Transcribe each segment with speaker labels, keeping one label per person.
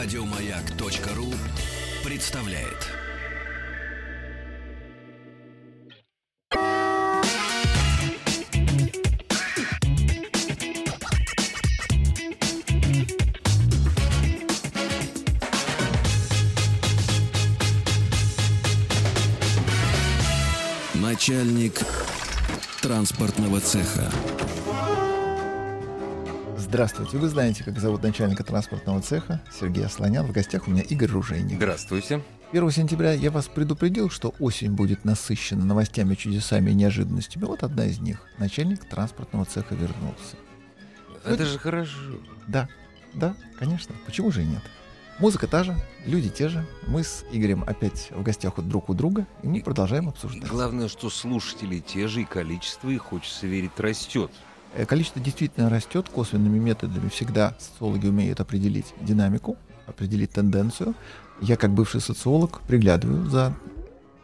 Speaker 1: Радиомаяк.ру представляет. Начальник транспортного цеха.
Speaker 2: Здравствуйте. Вы знаете, как зовут начальника транспортного цеха Сергей Слонян. В гостях у меня Игорь Ружейник.
Speaker 3: Здравствуйте.
Speaker 2: 1 сентября я вас предупредил, что осень будет насыщена новостями, чудесами и неожиданностями. Вот одна из них. Начальник транспортного цеха вернулся.
Speaker 3: Это же хорошо.
Speaker 2: Да, да, конечно. Почему же и нет? Музыка та же, люди те же. Мы с Игорем опять в гостях у друг у друга, и мы продолжаем обсуждать.
Speaker 3: Главное, что слушатели те же, и количество их, хочется верить, растет.
Speaker 2: Э, количество действительно растет косвенными методами. Всегда социологи умеют определить динамику, определить тенденцию. Я, как бывший социолог, приглядываю за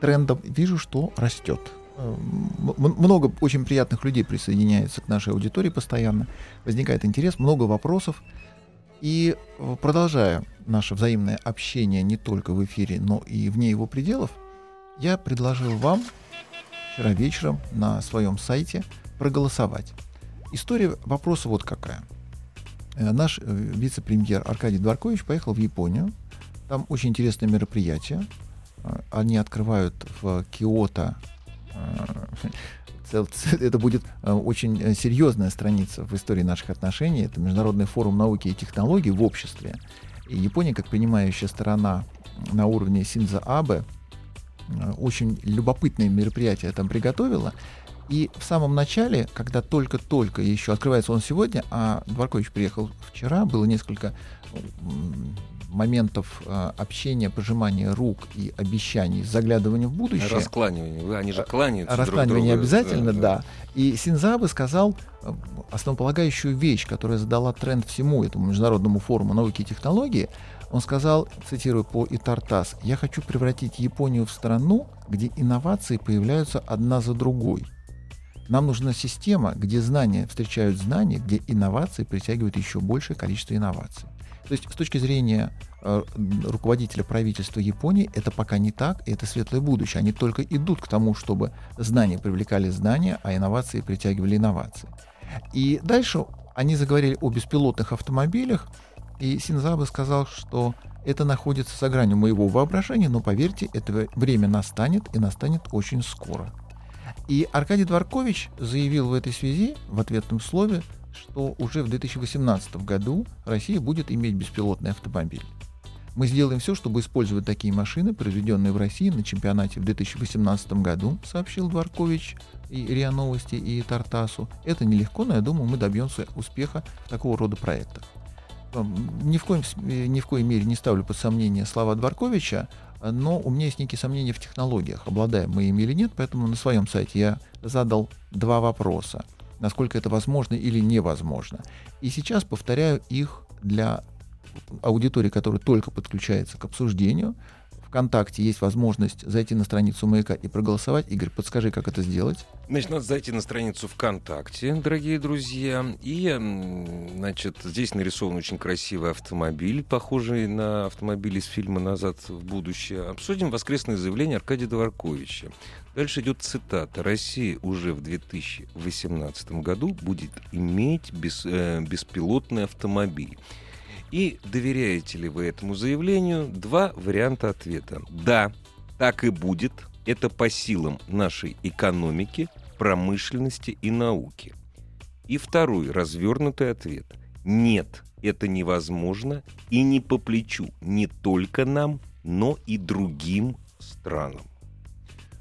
Speaker 2: трендом, вижу, что растет. Э, много очень приятных людей присоединяется к нашей аудитории постоянно. Возникает интерес, много вопросов. И э, продолжая наше взаимное общение не только в эфире, но и вне его пределов, я предложил вам вчера вечером на своем сайте проголосовать. История вопроса вот какая. Э, наш э, вице-премьер Аркадий Дворкович поехал в Японию. Там очень интересное мероприятие. Э, они открывают в Киото это будет очень серьезная страница в истории наших отношений. Это Международный форум науки и технологий в обществе. И Япония, как принимающая сторона на уровне Синза Абе, очень любопытное мероприятие там приготовила. И в самом начале, когда только-только еще открывается он сегодня, а Дворкович приехал вчера, было несколько моментов э, общения, пожимания рук и обещаний, заглядывания в будущее.
Speaker 3: Раскланивание. Они же кланяются.
Speaker 2: Раскланивание друг друга. обязательно, да, да. да. И Синзабе сказал основополагающую вещь, которая задала тренд всему этому международному форуму науки и технологии. Он сказал, цитирую по Итартас, «Я хочу превратить Японию в страну, где инновации появляются одна за другой. Нам нужна система, где знания встречают знания, где инновации притягивают еще большее количество инноваций. То есть с точки зрения э, руководителя правительства Японии это пока не так, и это светлое будущее. Они только идут к тому, чтобы знания привлекали знания, а инновации притягивали инновации. И дальше они заговорили о беспилотных автомобилях, и Синзабе сказал, что это находится за гранью моего воображения, но поверьте, это время настанет и настанет очень скоро. И Аркадий Дворкович заявил в этой связи в ответном слове, что уже в 2018 году Россия будет иметь беспилотный автомобиль. Мы сделаем все, чтобы использовать такие машины, произведенные в России на чемпионате в 2018 году, сообщил Дворкович и РИА Новости, и Тартасу. Это нелегко, но я думаю, мы добьемся успеха в такого рода проектах. Ни в, коем, ни в коей мере не ставлю под сомнение слова Дворковича, но у меня есть некие сомнения в технологиях, обладаем мы ими или нет, поэтому на своем сайте я задал два вопроса, насколько это возможно или невозможно. И сейчас повторяю их для аудитории, которая только подключается к обсуждению, ВКонтакте есть возможность зайти на страницу Маяка и проголосовать. Игорь, подскажи, как это сделать?
Speaker 3: Значит, надо зайти на страницу ВКонтакте, дорогие друзья. И, значит, здесь нарисован очень красивый автомобиль, похожий на автомобиль из фильма «Назад в будущее». Обсудим воскресное заявление Аркадия Дворковича. Дальше идет цитата. «Россия уже в 2018 году будет иметь без, э, беспилотный автомобиль». И доверяете ли вы этому заявлению? Два варианта ответа. Да, так и будет. Это по силам нашей экономики, промышленности и науки. И второй развернутый ответ. Нет, это невозможно и не по плечу не только нам, но и другим странам.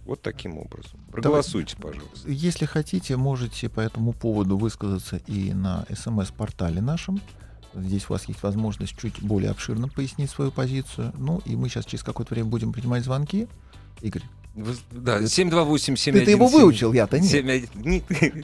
Speaker 3: Вот таким образом. Проголосуйте, пожалуйста.
Speaker 2: Если хотите, можете по этому поводу высказаться и на смс-портале нашем Здесь у вас есть возможность чуть более обширно пояснить свою позицию. Ну, и мы сейчас через какое-то время будем принимать звонки. Игорь.
Speaker 3: Да, 728
Speaker 2: Ты, ты его выучил, я-то нет.
Speaker 3: 7,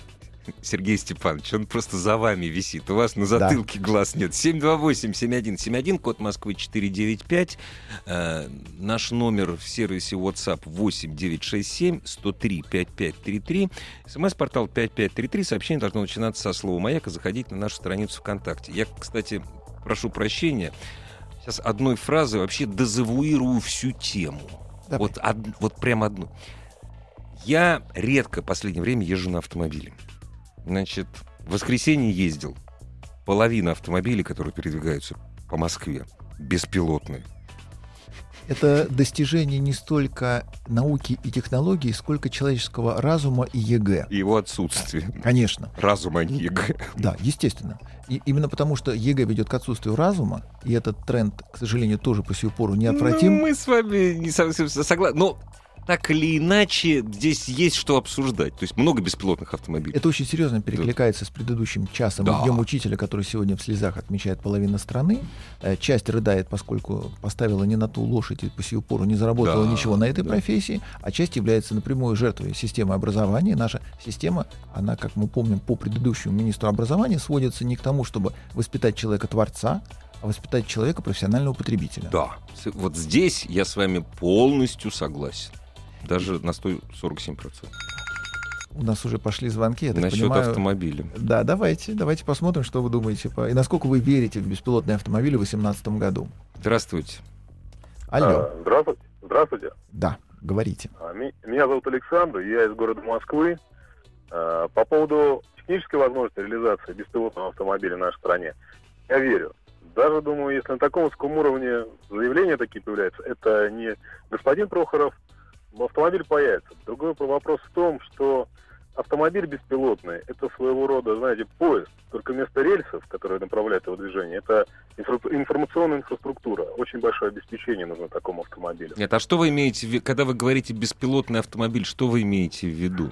Speaker 3: Сергей Степанович, он просто за вами висит. У вас на затылке да. глаз нет. 728-7171, код Москвы 495. Э, наш номер в сервисе WhatsApp 8967 103 5533. СМС-портал 5533. Сообщение должно начинаться со слова «Маяк» и заходить на нашу страницу ВКонтакте. Я, кстати, прошу прощения. Сейчас одной фразой вообще дезавуирую всю тему.
Speaker 2: Давай.
Speaker 3: Вот, од- вот прям одну. Я редко в последнее время езжу на автомобиле. Значит, в воскресенье ездил. Половина автомобилей, которые передвигаются по Москве, беспилотные.
Speaker 2: Это достижение не столько науки и технологий, сколько человеческого разума и ЕГЭ.
Speaker 3: И его отсутствие.
Speaker 2: Конечно,
Speaker 3: Разум, а не ЕГЭ.
Speaker 2: да, естественно. И именно потому, что ЕГЭ ведет к отсутствию разума, и этот тренд, к сожалению, тоже по сию пору неотвратим.
Speaker 3: Ну, мы с вами не совсем согласны. Но так или иначе, здесь есть что обсуждать. То есть много беспилотных автомобилей.
Speaker 2: Это очень серьезно перекликается с предыдущим часом
Speaker 3: Да.
Speaker 2: Днем учителя, который сегодня в слезах отмечает половина страны. Э, Часть рыдает, поскольку поставила не на ту лошадь и по сию пору не заработала
Speaker 3: Да,
Speaker 2: ничего на этой
Speaker 3: да.
Speaker 2: профессии, а часть является напрямую жертвой системы образования. Наша система, она, как мы помним по предыдущему министру образования, сводится не к тому, чтобы воспитать человека-творца, а воспитать человека профессионального потребителя.
Speaker 3: Да. Вот здесь я с вами полностью согласен. Даже на 147%.
Speaker 2: У нас уже пошли звонки, я так
Speaker 3: Насчет
Speaker 2: понимаю.
Speaker 3: автомобиля.
Speaker 2: Да, давайте, давайте посмотрим, что вы думаете. по- И насколько вы верите в беспилотные автомобили в 2018 году.
Speaker 3: Здравствуйте.
Speaker 2: Алло.
Speaker 4: А, Здравствуйте. Здравствуйте.
Speaker 2: Да, говорите.
Speaker 4: А, ми- Меня зовут Александр, я из города Москвы. А, По поводу технической возможности реализации беспилотного автомобиля в нашей стране, я верю. Даже думаю, если на таком высоком уровне заявления такие появляются, это не господин Прохоров, автомобиль появится. Другой вопрос в том, что автомобиль беспилотный – это своего рода, знаете, поезд, только вместо рельсов, которые направляют его движение, это информационная инфраструктура. Очень большое обеспечение нужно такому автомобилю.
Speaker 3: Нет, а что вы имеете когда вы говорите беспилотный автомобиль, что вы имеете в виду?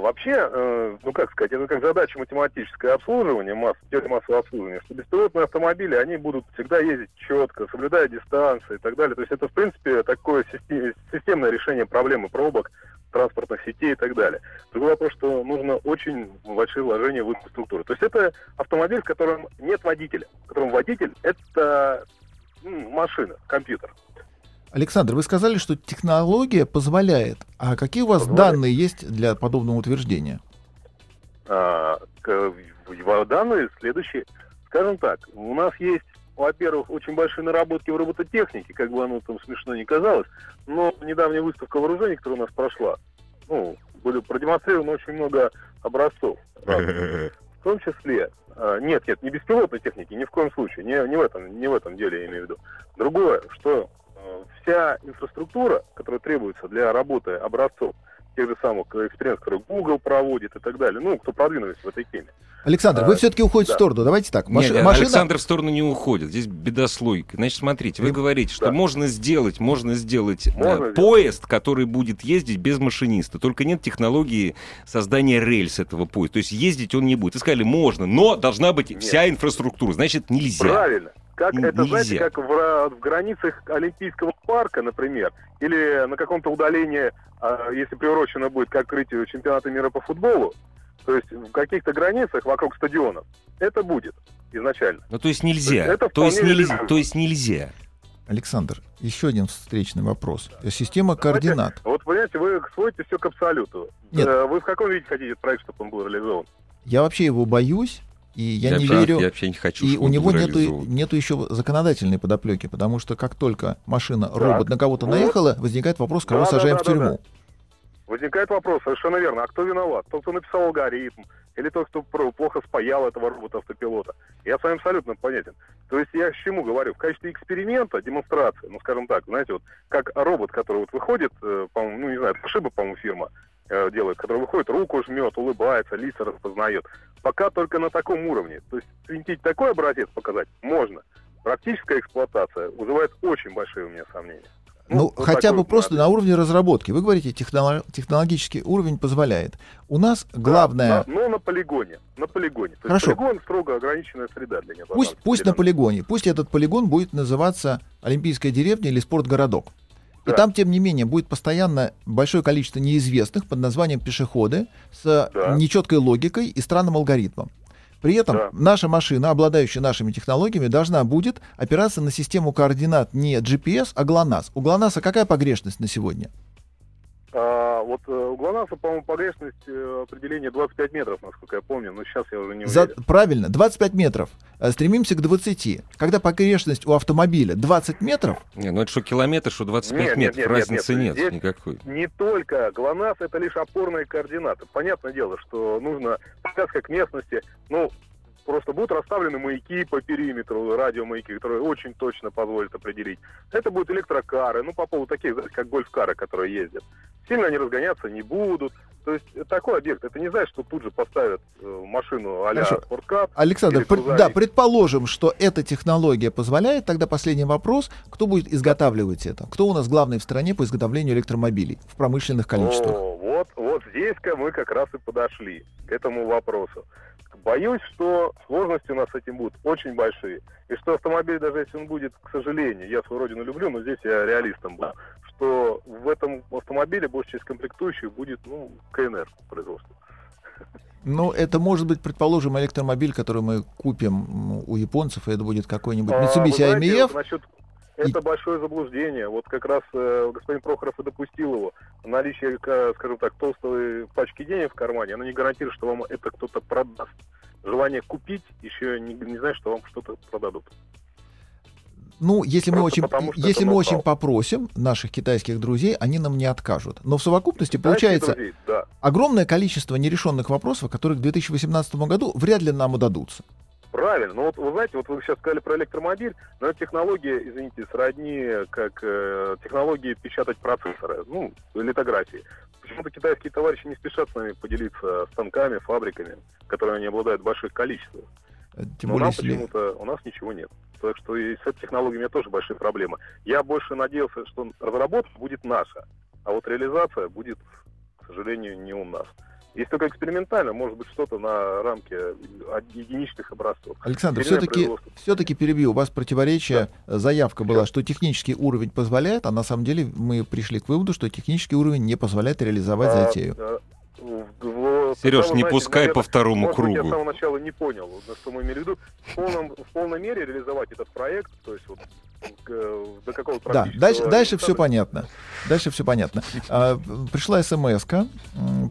Speaker 4: Вообще, э, ну как сказать, это как задача математическое обслуживание, масс, теория массового обслуживания, что беспилотные автомобили, они будут всегда ездить четко, соблюдая дистанции и так далее. То есть это, в принципе, такое систем- системное решение проблемы пробок, транспортных сетей и так далее. Другой вопрос, что нужно очень большие вложения в инфраструктуру. То есть это автомобиль, в котором нет водителя, в котором водитель – это машина, компьютер.
Speaker 2: Александр, вы сказали, что технология позволяет. А какие у вас
Speaker 4: Позволяет.
Speaker 2: данные есть для подобного утверждения?
Speaker 4: А, к- в- данные следующие. Скажем так, у нас есть, во-первых, очень большие наработки в робототехнике, как бы оно там смешно не казалось, но недавняя выставка вооружений, которая у нас прошла, ну, были продемонстрировано очень много образцов. разных. В том числе, а, нет, нет, не беспилотной техники, ни в коем случае, не, не, в, этом, не в этом деле я имею в виду. Другое, что вся инфраструктура, которая требуется для работы образцов, тех же самых экспериментов, которые Google проводит и так далее, ну, кто продвинулись в этой теме.
Speaker 2: Александр, вы
Speaker 4: А,
Speaker 2: все-таки уходите в
Speaker 4: да.
Speaker 2: сторону. Давайте так. Маши-
Speaker 3: Нет,
Speaker 2: машина...
Speaker 3: Александр в сторону не уходит. Здесь бедослойка. Значит, смотрите, вы говорите, что
Speaker 4: Да.
Speaker 3: можно сделать, можно сделать э,
Speaker 4: Можно сделать.
Speaker 3: поезд, который будет ездить без машиниста. Только нет технологии создания рельс этого поезда. То есть ездить он не будет. Вы сказали, можно, но должна быть
Speaker 4: Нет.
Speaker 3: вся инфраструктура. Значит, нельзя.
Speaker 4: Правильно. Как
Speaker 3: Н-
Speaker 4: это, знаете,
Speaker 3: нельзя.
Speaker 4: как в, в границах Олимпийского парка, например, или на каком-то удалении, а, если приурочено будет к открытию чемпионата мира по футболу, то есть в каких-то границах вокруг стадионов, это будет изначально.
Speaker 3: Ну, то есть нельзя.
Speaker 4: Это
Speaker 3: То есть нельзя. То есть нельзя.
Speaker 2: Александр, еще один встречный вопрос. Система
Speaker 4: Давайте-
Speaker 2: координат.
Speaker 4: Вот, понимаете, вы сводите все к абсолюту.
Speaker 2: Нет.
Speaker 4: Э, Вы в каком виде хотите проект, чтобы он был реализован?
Speaker 2: Я вообще его боюсь, и я, не
Speaker 3: вообще-
Speaker 2: верю.
Speaker 3: Я вообще не хочу,
Speaker 2: И у него нету, нету еще законодательной подоплеки, потому что как только машина,
Speaker 4: Так,
Speaker 2: робот на кого-то
Speaker 4: вот.
Speaker 2: наехала, возникает вопрос, кого
Speaker 4: Да, да,
Speaker 2: сажаем
Speaker 4: да,
Speaker 2: в
Speaker 4: да,
Speaker 2: тюрьму.
Speaker 4: Возникает вопрос, совершенно верно, а кто виноват? Тот, кто написал алгоритм, или тот, кто плохо спаял этого робота-автопилота? Я с вами абсолютно понятен. То есть я к чему говорю? В качестве эксперимента, демонстрации, ну, скажем так, знаете, вот как робот, который вот выходит, э, по-моему, ну, не знаю, Toshiba, по-моему, фирма э, делает, который выходит, руку жмет, улыбается, лица распознает. Пока только на таком уровне. То есть свинтить такой образец показать можно. Практическая эксплуатация вызывает очень большие у меня сомнения.
Speaker 2: Ну,
Speaker 4: вот
Speaker 2: хотя бы просто на уровне разработки. Вы говорите, техноло- технологический уровень позволяет. У нас главное,
Speaker 4: Да, но на полигоне. На полигоне. То
Speaker 2: Хорошо.
Speaker 4: есть полигон строго ограниченная среда для него.
Speaker 2: пусть, пусть на полигоне, пусть этот полигон будет называться Олимпийская деревня или спортгородок. И
Speaker 4: Да.
Speaker 2: там, тем не менее, будет постоянно большое количество неизвестных под названием пешеходы с
Speaker 4: Да.
Speaker 2: нечеткой логикой и странным алгоритмом. При этом
Speaker 4: Да.
Speaker 2: наша машина, обладающая нашими технологиями, должна будет опираться на систему координат не GPS, а ГЛОНАСС. У ГЛОНАССа какая погрешность на сегодня?
Speaker 4: А, вот э, у ГЛОНАССа, по-моему, погрешность э, определения 25 метров, насколько я помню, но сейчас я уже не
Speaker 2: За-
Speaker 4: уверен.
Speaker 2: правильно, 25 метров. Э, Стремимся к 20. Когда погрешность у автомобиля 20 метров,
Speaker 3: Не, ну это что километр, что 25
Speaker 4: Нет, нет,
Speaker 3: метров,
Speaker 4: нет,
Speaker 3: разницы
Speaker 4: нет,
Speaker 3: нет,
Speaker 4: здесь-
Speaker 3: никакой.
Speaker 4: Не только ГЛОНАСС, это лишь опорные координаты. Понятное дело, что нужно подсказка к местности, ну, просто будут расставлены маяки по периметру, радиомаяки, которые очень точно позволят определить. Это будут электрокары, ну, по поводу таких, знаете, как гольф-кары, которые ездят. Сильно они разгоняться не будут. То есть э, такой объект, это не значит, что тут же поставят э, машину а-ля спорткап.
Speaker 2: Александр, пред- да, предположим, что эта технология позволяет, тогда последний вопрос, кто будет изготавливать это? Кто у нас главный в стране по изготовлению электромобилей в промышленных количествах?
Speaker 4: О, вот, вот здесь-ка мы как раз и подошли к этому вопросу. Боюсь, что сложности у нас с этим будут очень большие. И что автомобиль, даже если он будет, к сожалению, я свою родину люблю, но здесь я реалистом был, что в этом автомобиле большая часть комплектующих будет, ну, КНР производства.
Speaker 2: Ну, это может быть, предположим, электромобиль, который мы купим у японцев, и это будет какой-нибудь
Speaker 4: А,
Speaker 2: Mitsubishi
Speaker 4: знаете,
Speaker 2: IMF.
Speaker 4: вот насчет- Это большое заблуждение. Вот как раз э, господин Прохоров и допустил его. Наличие, ка- скажем так, толстой пачки денег в кармане, оно не гарантирует, что вам это кто-то продаст. Желание купить еще не, не значит, что вам что-то продадут.
Speaker 2: Ну, если мы
Speaker 4: Просто
Speaker 2: очень,
Speaker 4: потому,
Speaker 2: если мы очень попросим наших китайских друзей, они нам не откажут. Но в совокупности
Speaker 4: Китайские
Speaker 2: получается
Speaker 4: друзья, да.
Speaker 2: огромное количество нерешенных вопросов, которые к 2018 году вряд ли нам удадутся.
Speaker 4: Правильно. Но вот вы знаете, вот вы сейчас сказали про электромобиль, но эта технология, извините, сродни как э, технологии печатать процессоры, ну, литографии. Почему-то китайские товарищи не спешат с нами поделиться станками, фабриками, которые они обладают в больших количествах.
Speaker 2: Э, Тем
Speaker 4: Но
Speaker 2: более, если...
Speaker 4: почему-то у нас ничего нет. Так что и с этой технологией у меня тоже большие проблемы. Я больше надеялся, что разработка будет наша, а вот реализация будет, к сожалению, не у нас. Если только экспериментально, может быть, что-то на рамке единичных образцов.
Speaker 2: Александр, все-таки все-таки перебью. У вас противоречие, э, заявка была, что технический уровень позволяет, а на самом деле мы пришли к выводу, что технический уровень не позволяет реализовать
Speaker 4: А,
Speaker 2: затею.
Speaker 4: а, в- в-
Speaker 3: Сереж, не
Speaker 4: знаете,
Speaker 3: пускай
Speaker 4: наверное,
Speaker 3: по второму
Speaker 4: может быть, я с
Speaker 3: кругу.
Speaker 4: самого начала не понял, вот, что мы имели в виду. В, полном, в полной мере реализовать этот проект, то есть вот до какого-то
Speaker 2: Да, дальше, дальше все понятно. Дальше все понятно. А, пришла смс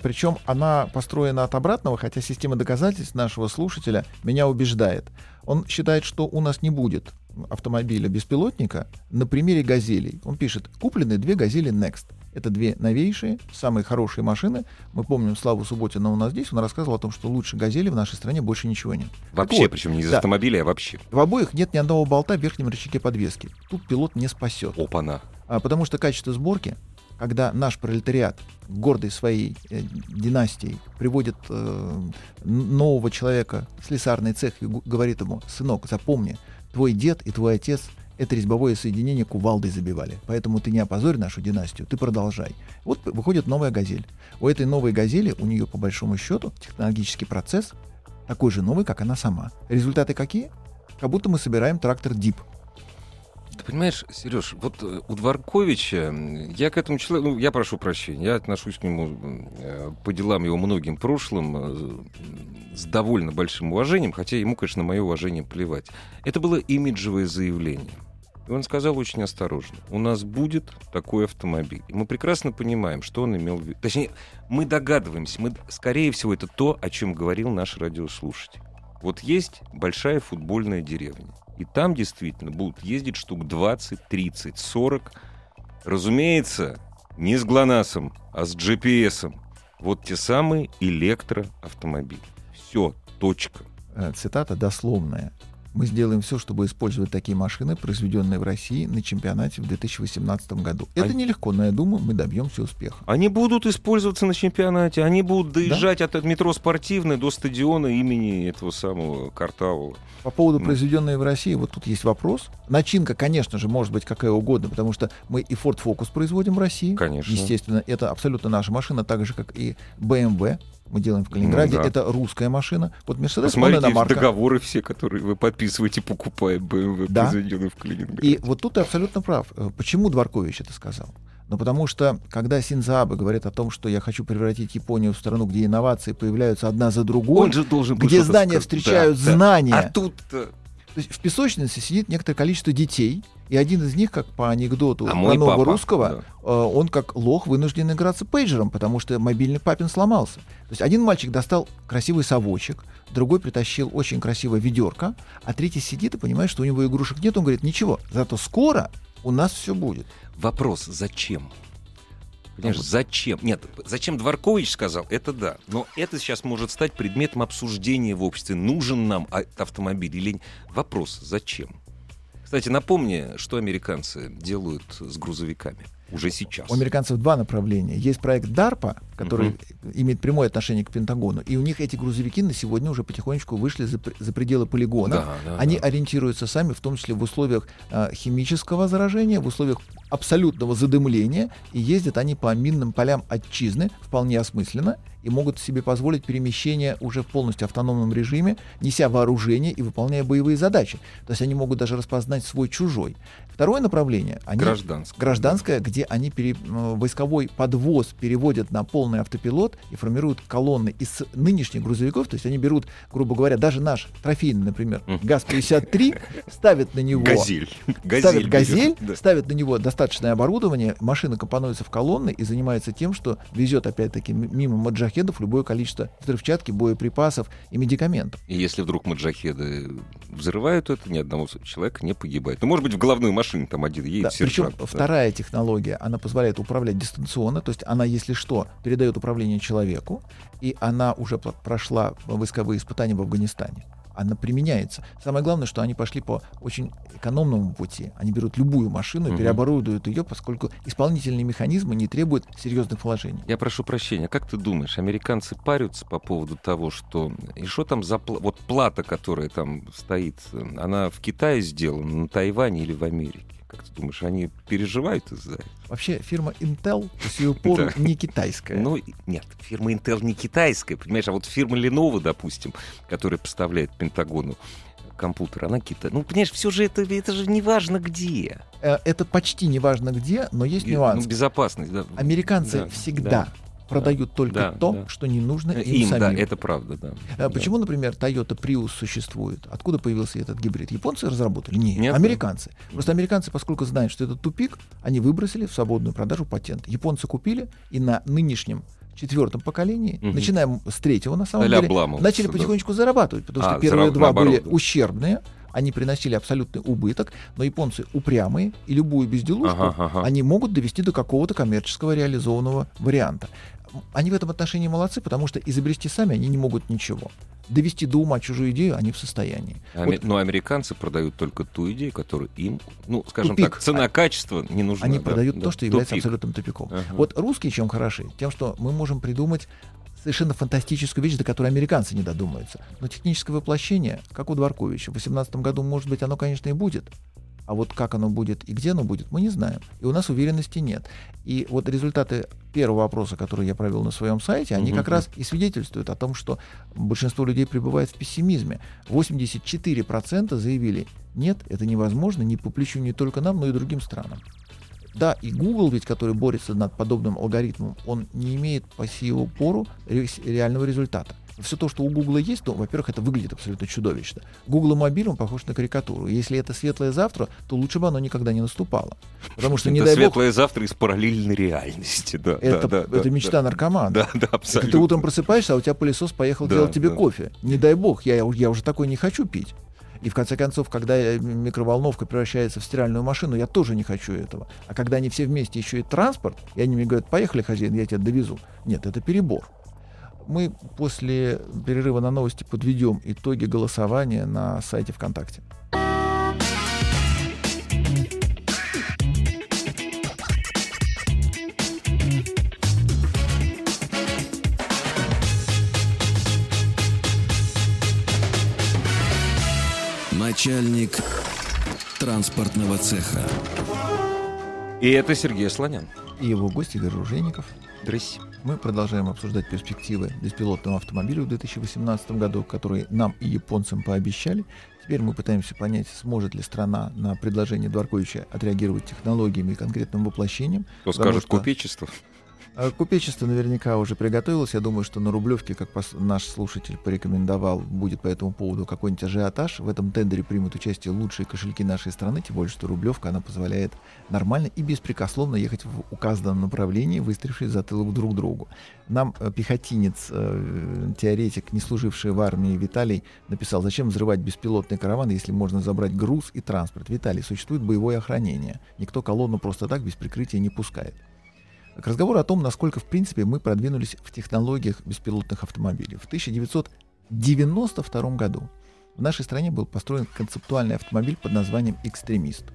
Speaker 2: причем она построена от обратного, хотя система доказательств нашего слушателя меня убеждает. Он считает, что у нас не будет автомобиля беспилотника на примере газелей. Он пишет, куплены две газели Next. Это две новейшие, самые хорошие машины. Мы помним Славу Субботина у нас здесь. Он рассказывал о том, что лучше газели в нашей стране больше ничего нет.
Speaker 3: Вообще,
Speaker 2: вот,
Speaker 3: причем не из
Speaker 2: да.
Speaker 3: автомобиля, а вообще.
Speaker 2: В обоих нет ни одного болта в верхнем рычаге подвески. Тут пилот не спасет.
Speaker 3: Опа-на.
Speaker 2: А, потому что качество сборки, когда наш пролетариат, гордый своей э, династией, приводит э, нового человека в слесарный цех и говорит ему, сынок, запомни, твой дед и твой отец это резьбовое соединение кувалдой забивали. Поэтому ты не опозорь нашу династию, ты продолжай. Вот выходит новая газель. У этой новой газели, у нее по большому счету, технологический процесс такой же новый, как она сама. Результаты какие? Как будто мы собираем трактор Дип.
Speaker 3: Ты понимаешь, Сереж, вот э, у Дворковича, я к этому человеку, ну, я прошу прощения, я отношусь к нему э, по делам его многим прошлым э, с довольно большим уважением, хотя ему, конечно, мое уважение плевать. Это было имиджевое заявление. И он сказал очень осторожно, у нас будет такой автомобиль. И мы прекрасно понимаем, что он имел в виду. Точнее, мы догадываемся, мы, скорее всего, это то, о чем говорил наш радиослушатель. Вот есть большая футбольная деревня. И там действительно будут ездить штук 20, 30, 40. Разумеется, не с ГЛОНАССом, а с GPS. Вот те самые электроавтомобили. Все, точка.
Speaker 2: Э, цитата дословная. Мы сделаем все, чтобы использовать такие машины, произведенные в России на чемпионате в 2018 году. Это
Speaker 3: А-
Speaker 2: нелегко, но я думаю, мы добьемся успеха.
Speaker 3: Они будут использоваться на чемпионате, они будут доезжать от метро спортивной до стадиона имени этого самого Картавого.
Speaker 2: По поводу
Speaker 3: М.
Speaker 2: произведенные в России, вот тут есть вопрос. Начинка, конечно же, может быть какая угодно, потому что мы и Ford Focus производим в России.
Speaker 3: Конечно.
Speaker 2: Естественно, это абсолютно наша машина, так же, как и BMW. Мы делаем в Калининграде.
Speaker 3: Ну да.
Speaker 2: Это русская машина. Вот он
Speaker 3: Посмотрите
Speaker 2: иномарка.
Speaker 3: договоры все, которые вы подписываете, покупая BMW,
Speaker 2: Да.
Speaker 3: произведенный в Калининграде.
Speaker 2: И вот тут ты абсолютно прав. Э, Почему Дворкович это сказал? Ну, потому что, когда Синзаабе говорит о том, что я хочу превратить Японию в страну, где инновации появляются одна за другой,
Speaker 3: Он же должен
Speaker 2: где знания
Speaker 3: сказать.
Speaker 2: встречают
Speaker 3: Да, да.
Speaker 2: знания.
Speaker 3: А тут-то...
Speaker 2: То есть в песочнице сидит некоторое количество детей И один из них, как по анекдоту
Speaker 3: А
Speaker 2: нового
Speaker 3: папа,
Speaker 2: русского,
Speaker 3: да.
Speaker 2: э, он как лох вынужден играться пейджером, потому что мобильный папин сломался. То есть один мальчик достал красивый совочек, другой притащил очень красивое ведерко, а третий сидит и понимает, что у него игрушек нет. Он говорит, ничего, зато скоро у нас все будет.
Speaker 3: Вопрос, зачем? Понимаешь,
Speaker 2: вот.
Speaker 3: зачем? Нет, зачем Дворкович сказал, это да. Но это сейчас может стать предметом обсуждения в обществе. Нужен нам а- автомобиль или нет? Вопрос, зачем? Кстати, напомни, что американцы делают с грузовиками уже сейчас.
Speaker 2: У американцев два направления. Есть проект DARPA, который имеет прямое отношение к Пентагону, и у них эти грузовики на сегодня уже потихонечку вышли за, за пределы полигона.
Speaker 3: Да, да,
Speaker 2: Они
Speaker 3: да.
Speaker 2: ориентируются сами, в том числе в условиях а, химического заражения, в условиях абсолютного задымления, и ездят они по минным полям отчизны вполне осмысленно и могут себе позволить перемещение уже в полностью автономном режиме, неся вооружение и выполняя боевые задачи. То есть они могут даже распознать свой-чужой. Второе направление, они
Speaker 3: Гражданское.
Speaker 2: гражданское, где они пере- войсковой подвоз переводят на полный автопилот и формируют колонны из нынешних грузовиков, то есть они берут, грубо говоря, даже наш трофейный, например,
Speaker 3: Мгм.
Speaker 2: ГАЗ-53, ставят на него
Speaker 3: Газель.
Speaker 2: ставят газель, ставят на него достаточное оборудование, машина компонуется в колонны и занимается тем, что везет опять-таки мимо маджахедов любое количество взрывчатки, боеприпасов и медикаментов.
Speaker 3: И если вдруг маджахеды взрывают это, ни одного человека не погибает. Ну, может быть, в головную машину там один едет
Speaker 2: Да, причем
Speaker 3: да.
Speaker 2: вторая технология, она позволяет управлять дистанционно, то есть она, если что, передает управление человеку, и она уже прошла войсковые испытания в Афганистане. Она применяется. Самое главное, что они пошли по очень экономному пути. Они берут любую машину и переоборудуют ее, поскольку исполнительные механизмы не требуют серьезных вложений.
Speaker 3: Я прошу прощения, как ты думаешь, американцы парятся по поводу того, что... И что там за... пла- Вот плата, которая там стоит, она в Китае сделана, на Тайване или в Америке? Как ты думаешь, они переживают из-за этого?
Speaker 2: Вообще фирма Intel по сию пору не китайская.
Speaker 3: Ну, нет, фирма Intel не китайская, понимаешь, а вот фирма Lenovo, допустим, которая поставляет Пентагону компьютер, она китай. Ну, понимаешь, все же это, это же не важно где.
Speaker 2: Э, Это почти не важно где, но есть
Speaker 3: И,
Speaker 2: нюанс.
Speaker 3: Ну, безопасность, да.
Speaker 2: Американцы
Speaker 3: Да,
Speaker 2: всегда
Speaker 3: да.
Speaker 2: Продают только
Speaker 3: да,
Speaker 2: то,
Speaker 3: да.
Speaker 2: что не нужно им,
Speaker 3: Им, да,
Speaker 2: самим.
Speaker 3: это правда, да.
Speaker 2: А
Speaker 3: Да.
Speaker 2: Почему, например, Toyota Prius существует? Откуда появился этот гибрид? Японцы разработали? Нет,
Speaker 3: Нет,
Speaker 2: американцы. Просто американцы, поскольку знают, что это тупик, они выбросили в свободную продажу патент. Японцы купили, и на нынешнем четвертом поколении,
Speaker 3: Мгм.
Speaker 2: начинаем с третьего на самом
Speaker 3: Стали
Speaker 2: деле, начали
Speaker 3: да.
Speaker 2: потихонечку зарабатывать, потому что
Speaker 3: А,
Speaker 2: первые
Speaker 3: зараб-
Speaker 2: два были
Speaker 3: наоборот, да.
Speaker 2: ущербные, они приносили абсолютный убыток, но японцы упрямые, и любую безделушку
Speaker 3: Ага, ага.
Speaker 2: они могут довести до какого-то коммерческого реализованного варианта. Они в этом отношении молодцы, потому что изобрести сами они не могут ничего. Довести до ума чужую идею они в состоянии.
Speaker 3: Ами-
Speaker 2: Вот
Speaker 3: Но американцы продают только ту идею, которую им, ну, скажем
Speaker 2: Тупик.
Speaker 3: так, цена-качество не нужна.
Speaker 2: они
Speaker 3: да,
Speaker 2: продают
Speaker 3: да.
Speaker 2: то, что является
Speaker 3: Тупик.
Speaker 2: абсолютным тупиком.
Speaker 3: Ага.
Speaker 2: Вот русские чем хороши? Тем, что мы можем придумать совершенно фантастическую вещь, до которой американцы не додумаются. Но техническое воплощение, как у Дворковича, в 2018 году, может быть, оно, конечно, и будет. А вот как оно будет и где оно будет, мы не знаем. И у нас уверенности нет. И вот результаты первого опроса, который я провел на своем сайте, они
Speaker 3: Мгм.
Speaker 2: как раз и свидетельствуют о том, что большинство людей пребывает в пессимизме. 84% заявили, нет, это невозможно, не по плечу не только нам, но и другим странам. Да, и Google, ведь, который борется над подобным алгоритмом, он не имеет по сию пору ре- реального результата. Все то, что у Google есть, то, во-первых, это выглядит абсолютно чудовищно. Google мобиль, он похож на карикатуру. Если это светлое завтра, то лучше бы оно никогда не наступало. Потому что, не
Speaker 3: это
Speaker 2: дай бог,
Speaker 3: светлое завтра из параллельной реальности. Да,
Speaker 2: это,
Speaker 3: да, да,
Speaker 2: это
Speaker 3: да,
Speaker 2: мечта наркомана.
Speaker 3: Да, да,
Speaker 2: Это
Speaker 3: абсолютно.
Speaker 2: ты утром просыпаешься, а у тебя пылесос поехал
Speaker 3: Да,
Speaker 2: делать тебе
Speaker 3: да.
Speaker 2: кофе. Не дай бог, я, я уже такой не хочу пить. И в конце концов, когда э, микроволновка превращается в стиральную машину, я тоже не хочу этого. А когда они все вместе еще и транспорт, и они мне говорят, поехали, хозяин, я тебя довезу. Нет, это перебор. Мы после перерыва на новости подведем итоги голосования на сайте ВКонтакте.
Speaker 1: Начальник транспортного цеха.
Speaker 3: И это Сергей Слонян.
Speaker 2: И его гость Игорь Ружейников.
Speaker 3: Здрасте.
Speaker 2: Мы продолжаем обсуждать перспективы беспилотного автомобиля в 2018 году, которые нам и японцам пообещали. Теперь мы пытаемся понять, сможет ли страна на предложение Дворковича отреагировать технологиями и конкретным воплощением.
Speaker 3: Кто скажет
Speaker 2: что-
Speaker 3: купечество?
Speaker 2: А Купечество наверняка уже приготовилось. Я думаю, что на Рублевке, как наш слушатель порекомендовал, будет по этому поводу какой-нибудь ажиотаж. В этом тендере примут участие лучшие кошельки нашей страны, тем более, что Рублевка, она позволяет нормально и беспрекословно ехать в указанном направлении, выстроившись затылок друг другу. Нам э, пехотинец, э, теоретик, не служивший в армии Виталий, написал, зачем взрывать беспилотный караван, если можно забрать груз и транспорт. Виталий, существует боевое охранение. Никто колонну просто так без прикрытия не пускает. К разговору о том, насколько, в принципе, мы продвинулись в технологиях беспилотных автомобилей. В 1992 году в нашей стране был построен концептуальный автомобиль под названием «Экстремист».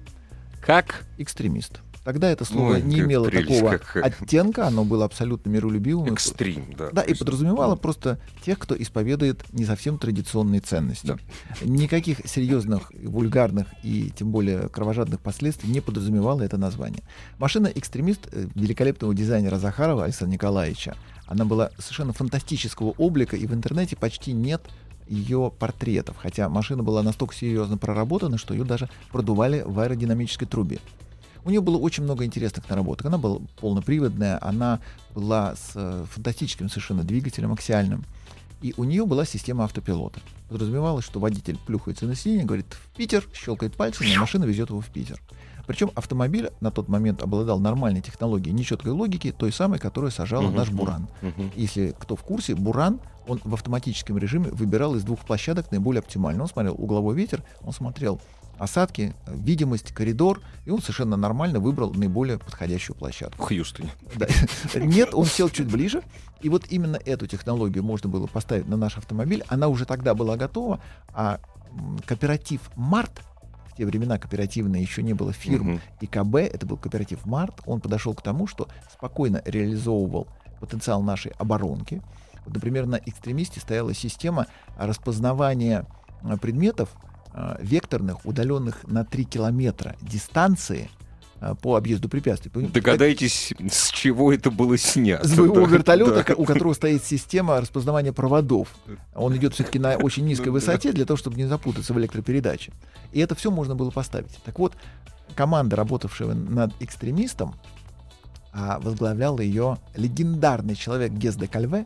Speaker 3: Как?
Speaker 2: Экстремист. Тогда это слово
Speaker 3: Ой,
Speaker 2: не имело такого
Speaker 3: какая.
Speaker 2: оттенка, оно было абсолютно миролюбивым.
Speaker 3: Экстрим, да.
Speaker 2: Да, и
Speaker 3: есть,
Speaker 2: подразумевало
Speaker 3: ну,
Speaker 2: просто тех, кто исповедует не совсем традиционные ценности.
Speaker 3: Да.
Speaker 2: Никаких серьезных, вульгарных и тем более кровожадных последствий не подразумевало это название. Машина «Экстремист» э, великолепного дизайнера Захарова Александра Николаевича, она была совершенно фантастического облика, и в интернете почти нет ее портретов, хотя машина была настолько серьезно проработана, что ее даже продували в аэродинамической трубе. У нее было очень много интересных наработок. Она была полноприводная, она была с э, фантастическим совершенно двигателем аксиальным. И у нее была система автопилота. Подразумевалось, что водитель плюхается на сиденье, говорит «в Питер», щелкает пальцами, и машина везет его в Питер. Причем автомобиль на тот момент обладал нормальной технологией нечеткой логики, той самой, которую сажал
Speaker 3: Мгм,
Speaker 2: наш Буран.
Speaker 3: мгм.
Speaker 2: Если кто в курсе, Буран, он в автоматическом режиме выбирал из двух площадок наиболее оптимально. Он смотрел угловой ветер, он смотрел осадки, э, видимость, коридор, и он совершенно нормально выбрал наиболее подходящую площадку.
Speaker 3: В Хьюстоне.
Speaker 2: Да. Нет, он сел чуть ближе, и вот именно эту технологию можно было поставить на наш автомобиль. Она уже тогда была готова, а кооператив «Март», в те времена кооперативные еще не было фирм,
Speaker 3: Мгм.
Speaker 2: и КБ, это был кооператив «Март», он подошел к тому, что спокойно реализовывал потенциал нашей оборонки. Вот, например, на «Экстремисте» стояла система распознавания а, предметов а, векторных, удаленных на 3 километра дистанции а, по объезду препятствий.
Speaker 3: Догадайтесь, с чего это было снято.
Speaker 2: С боевого
Speaker 3: Да,
Speaker 2: вертолета,
Speaker 3: да.
Speaker 2: у которого стоит система распознавания проводов. Он идет все-таки на очень низкой высоте для того, чтобы не запутаться в электропередаче. И это все можно было поставить. Так вот, команда, работавшая над экстремистом, а, возглавлял ее легендарный человек Гес де Кальве.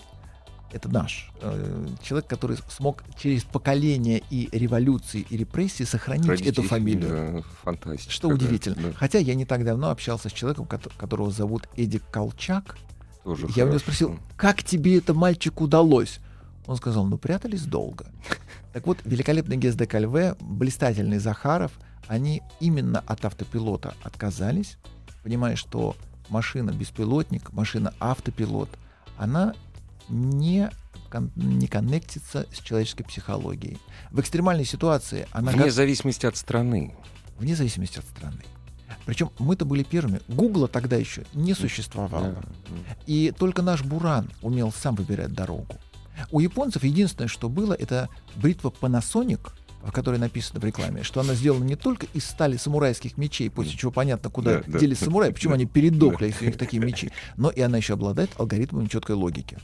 Speaker 2: Это наш э, человек, который смог через поколения и революции, и репрессии сохранить
Speaker 3: Родители,
Speaker 2: эту фамилию.
Speaker 3: да, фантастика.
Speaker 2: Что
Speaker 3: да,
Speaker 2: удивительно.
Speaker 3: да,
Speaker 2: Хотя я не так давно общался с человеком, кото- которого зовут Эдик Колчак.
Speaker 3: тоже
Speaker 2: Я у него
Speaker 3: хорошо.
Speaker 2: спросил, как тебе это, мальчик, удалось? Он сказал, ну, прятались долго. Так вот, великолепный Гес де Кальве, блистательный Захаров, они именно от автопилота отказались, понимая, что машина-беспилотник, машина-автопилот, она не, кон- не коннектится с человеческой психологией. В экстремальной ситуации она
Speaker 3: Вне
Speaker 2: го-
Speaker 3: зависимости от страны.
Speaker 2: вне зависимости от страны. Причем мы-то были первыми. Гугла тогда еще не существовало.
Speaker 3: Да.
Speaker 2: И только наш Буран умел сам выбирать дорогу. У японцев единственное, что было, это бритва Panasonic, в которой написано в рекламе, что она сделана не только из стали самурайских мечей, после чего понятно, куда
Speaker 3: Да, да.
Speaker 2: делись самураи, почему они передохли, если у них такие мечи, но и она еще обладает алгоритмами четкой логики.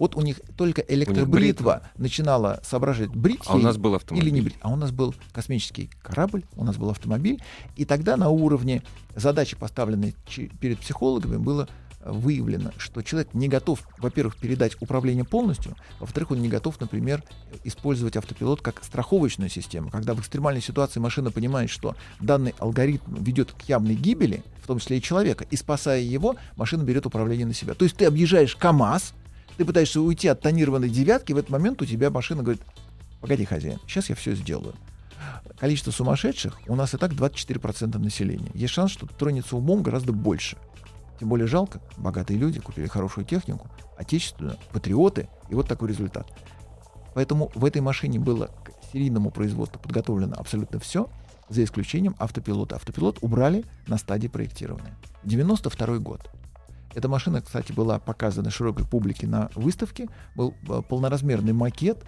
Speaker 2: Вот у них только электробритва начинала соображать, брить
Speaker 3: А у нас был автомобиль.
Speaker 2: или не брить. А у нас был космический корабль, у нас был автомобиль, и тогда на уровне задачи, поставленной перед психологами, было выявлено, что человек не готов, во-первых, передать управление полностью, во-вторых, он не готов, например, использовать автопилот как страховочную систему. Когда в экстремальной ситуации машина понимает, что данный алгоритм ведет к явной гибели, в том числе и человека, и спасая его, машина берет управление на себя. То есть ты объезжаешь КАМАЗ, ты пытаешься уйти от тонированной девятки, в этот момент у тебя машина говорит, погоди, хозяин, сейчас я все сделаю. Количество сумасшедших у нас и так 24% населения. Есть шанс, что тронется умом гораздо больше. Тем более жалко, богатые люди купили хорошую технику, отечественную, патриоты, и вот такой результат. Поэтому в этой машине было к серийному производству подготовлено абсолютно все, за исключением автопилота. Автопилот убрали на стадии проектирования. 92 год. Эта машина, кстати, была показана широкой публике на выставке. Был э, полноразмерный макет.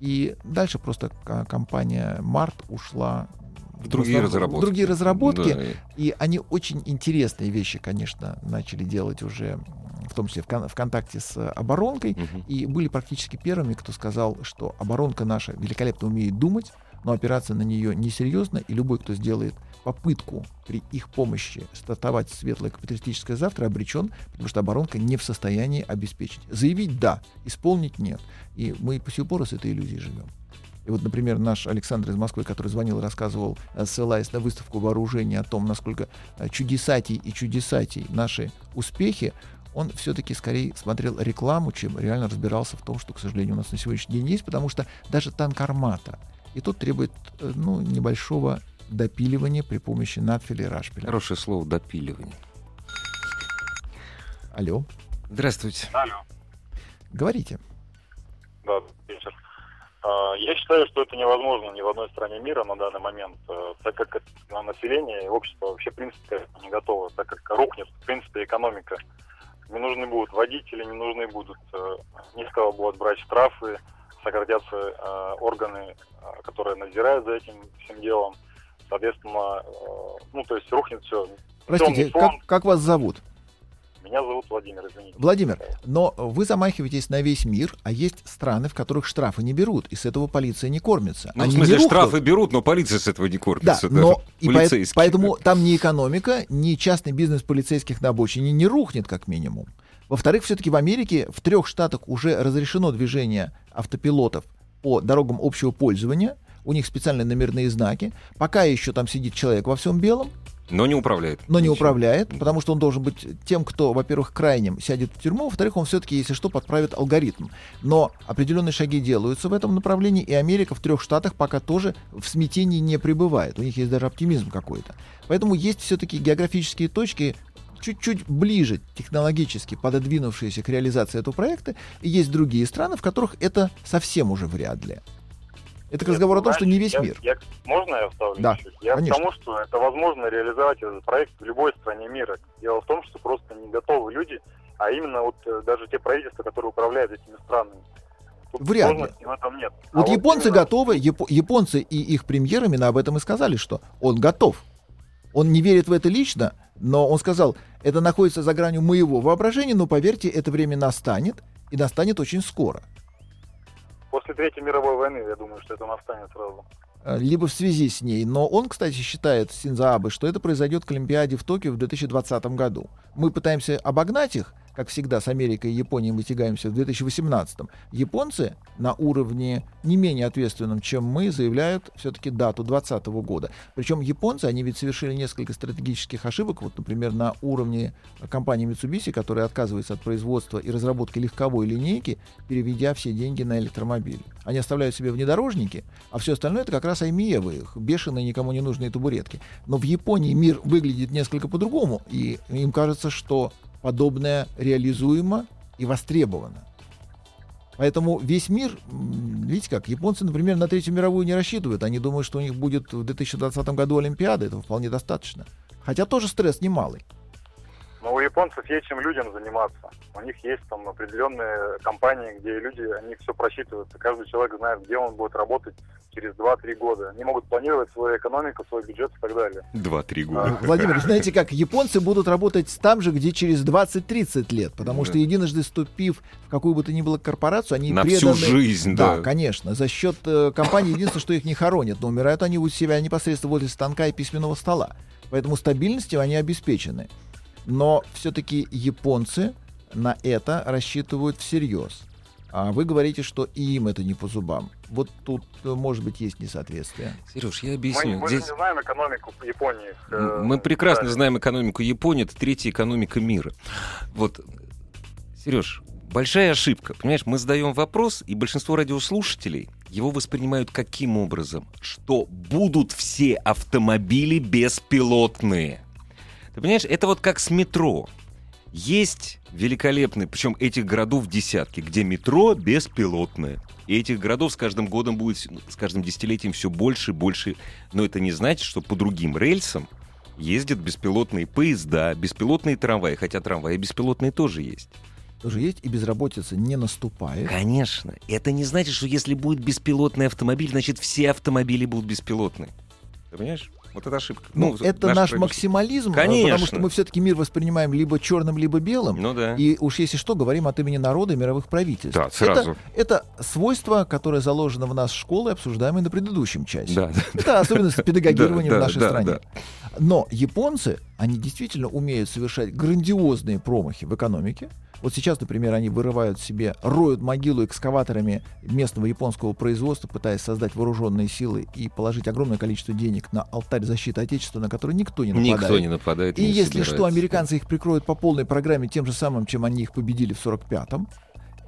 Speaker 2: И дальше просто компания Март ушла
Speaker 3: В другие
Speaker 2: в
Speaker 3: разработки.
Speaker 2: другие разработки.
Speaker 3: Да, и-
Speaker 2: они очень интересные вещи, конечно, начали делать уже, в том числе в, кон- в контакте с оборонкой.
Speaker 3: Мгм.
Speaker 2: И были практически первыми, кто сказал, что оборонка наша великолепно умеет думать, но операция на нее несерьезна, и любой, кто сделает попытку при их помощи стартовать светлое капиталистическое завтра обречен, потому что оборонка не в состоянии обеспечить. Заявить «да», исполнить «нет». И мы по сих пор с этой иллюзией живем. И вот, например, наш Александр из Москвы, который звонил и рассказывал, э, ссылаясь на выставку вооружения о том, насколько э, чудесатей и чудесатей наши успехи, он все-таки скорее смотрел рекламу, чем реально разбирался в том, что, к сожалению, у нас на сегодняшний день есть, потому что даже танк «Армата» и тут требует э, ну, небольшого допиливания при помощи надфиля и рашпиля.
Speaker 3: Хорошее слово «допиливание».
Speaker 2: Алло.
Speaker 3: Здравствуйте.
Speaker 5: Алло.
Speaker 2: Говорите.
Speaker 5: Да, вечер. А, Я считаю, что это невозможно ни в одной стране мира на данный момент, э, так как население и общество вообще, в принципе, не готово, так как рухнет, в принципе, экономика. Не нужны будут водители, не нужны будут, э, не с кого будут брать штрафы, сократятся э, органы, которые надзирают за этим всем делом. Соответственно, э, ну, то есть рухнет все.
Speaker 2: Простите, как, как вас зовут?
Speaker 5: Меня зовут Владимир, извините.
Speaker 2: Владимир, но вы замахиваетесь на весь мир, а есть страны, в которых штрафы не берут, и с этого полиция не кормится.
Speaker 3: Ну,
Speaker 2: Они
Speaker 3: в смысле,
Speaker 2: не рухнут.
Speaker 3: штрафы берут, но полиция с этого не
Speaker 2: Да,
Speaker 3: кормится.
Speaker 2: но и
Speaker 3: полицейские.
Speaker 2: поэтому там ни экономика, ни частный бизнес полицейских на обочине не рухнет, как минимум. Во-вторых, все-таки в Америке в трех штатах уже разрешено движение автопилотов по дорогам общего пользования. У них специальные номерные знаки. Пока еще там сидит человек во всем белом,
Speaker 3: Но не управляет.
Speaker 2: но не управляет, потому что он должен быть тем, кто, во-первых, крайним сядет в тюрьму, во-вторых, он все-таки, если что, подправит алгоритм. Но определенные шаги делаются в этом направлении, и Америка в трех штатах пока тоже в смятении не пребывает. У них есть даже оптимизм какой-то. Поэтому есть все-таки географические точки, чуть-чуть ближе технологически пододвинувшиеся к реализации этого проекта, и есть другие страны, в которых это совсем уже вряд ли. Это
Speaker 5: Нет,
Speaker 2: разговору о том, что не весь
Speaker 5: я-
Speaker 2: мир.
Speaker 5: я- можно я вставлю
Speaker 2: Да?
Speaker 5: Я
Speaker 2: конечно.
Speaker 5: к тому, что это возможно реализовать этот проект в любой стране мира. Дело в том, что просто не готовы люди, а именно вот э, даже те правительства, которые управляют этими странами. Тут
Speaker 2: Вряд ли.
Speaker 5: в этом нет.
Speaker 2: Вот
Speaker 5: А
Speaker 2: японцы
Speaker 5: именно-
Speaker 2: готовы, япо- японцы и их премьер именно об этом и сказали, что он готов. Он не верит в это лично, но он сказал, это находится за гранью моего воображения, но поверьте, это время настанет, и настанет очень скоро.
Speaker 5: После Третьей мировой войны, я думаю, что это настанет сразу.
Speaker 2: Э, Либо в связи с ней. Но он, кстати, считает, Синза Абе, что это произойдет к Олимпиаде в Токио в 2020 году. Мы пытаемся обогнать их, как всегда, с Америкой и Японией мы тягаемся в 2018. Японцы на уровне не менее ответственном, чем мы, заявляют все-таки дату 2020 года. Причем японцы, они ведь совершили несколько стратегических ошибок. Вот, например, на уровне компании Mitsubishi, которая отказывается от производства и разработки легковой линейки, переведя все деньги на электромобиль. Они оставляют себе внедорожники, а все остальное это как раз аймиевы, их бешеные, никому не нужные табуретки. Но в Японии мир выглядит несколько по-другому, и им кажется, что подобное реализуемо и востребовано. Поэтому весь мир, видите как, японцы, например, на Третью мировую не рассчитывают. Они думают, что у них будет в 2020 году Олимпиада, этого вполне достаточно. Хотя тоже стресс немалый.
Speaker 5: Но у японцев есть чем людям заниматься. У них есть там определенные компании, где люди, они все просчитывают. Каждый человек знает, где он будет работать через 2-3 года. Они могут планировать свою экономику, свой бюджет и так далее.
Speaker 3: Два-три
Speaker 2: А,
Speaker 3: года.
Speaker 2: Владимир, знаете как, японцы будут работать там же, где через 20-30 лет, потому что единожды ступив в какую бы то ни было корпорацию, они
Speaker 3: На всю жизнь,
Speaker 2: Да,
Speaker 3: да.
Speaker 2: конечно. За счет э, компании единственное, что их не хоронят, но умирают они у себя непосредственно возле станка и письменного стола. Поэтому стабильностью они обеспечены. Но все-таки японцы на это рассчитывают всерьез. А вы говорите, что и им это не по зубам. Вот тут, э, может быть, есть несоответствие.
Speaker 3: Сереж, я объясню.
Speaker 5: мы
Speaker 3: Здесь
Speaker 5: не знаем экономику Японии. э,
Speaker 3: мы прекрасно
Speaker 5: да.
Speaker 3: знаем экономику Японии, это третья экономика мира. Вот, Сереж, большая ошибка. Понимаешь, мы задаем вопрос, и большинство радиослушателей его воспринимают каким образом? Что будут все автомобили беспилотные. Ты понимаешь, это вот как с метро. Есть великолепные, причем этих городов десятки, где метро беспилотное. И этих городов с каждым годом будет, с каждым десятилетием все больше и больше. Но это не значит, что по другим рельсам ездят беспилотные поезда, беспилотные трамваи, хотя трамваи беспилотные тоже есть.
Speaker 2: Тоже есть, и безработица не наступает.
Speaker 3: Конечно. Это не значит, что если будет беспилотный автомобиль, значит все автомобили будут беспилотные. Ты понимаешь? Вот это ошибка.
Speaker 2: Ну, это наш
Speaker 3: промышленность.
Speaker 2: максимализм, э,
Speaker 3: Конечно.
Speaker 2: потому что мы все-таки мир воспринимаем либо черным, либо белым.
Speaker 3: Ну да.
Speaker 2: И уж если что, говорим от имени народа и мировых правительств.
Speaker 3: Да, сразу.
Speaker 2: Это, это свойство, которое заложено в нас школы, обсуждаемое на предыдущем части.
Speaker 3: Да, да.
Speaker 2: Это особенность педагогирования
Speaker 3: Да,
Speaker 2: в
Speaker 3: да,
Speaker 2: нашей
Speaker 3: да,
Speaker 2: стране.
Speaker 3: да.
Speaker 2: Но японцы, они действительно умеют совершать грандиозные промахи в экономике. Вот сейчас, например, они вырывают себе, роют могилу экскаваторами местного японского производства, пытаясь создать вооруженные силы и положить огромное количество денег на алтарь защиты Отечества, на который никто не нападает.
Speaker 3: Никто не нападает.
Speaker 2: И
Speaker 3: не
Speaker 2: если что,
Speaker 3: собирается.
Speaker 2: американцы их прикроют по полной программе тем же самым, чем они их победили в 45-м.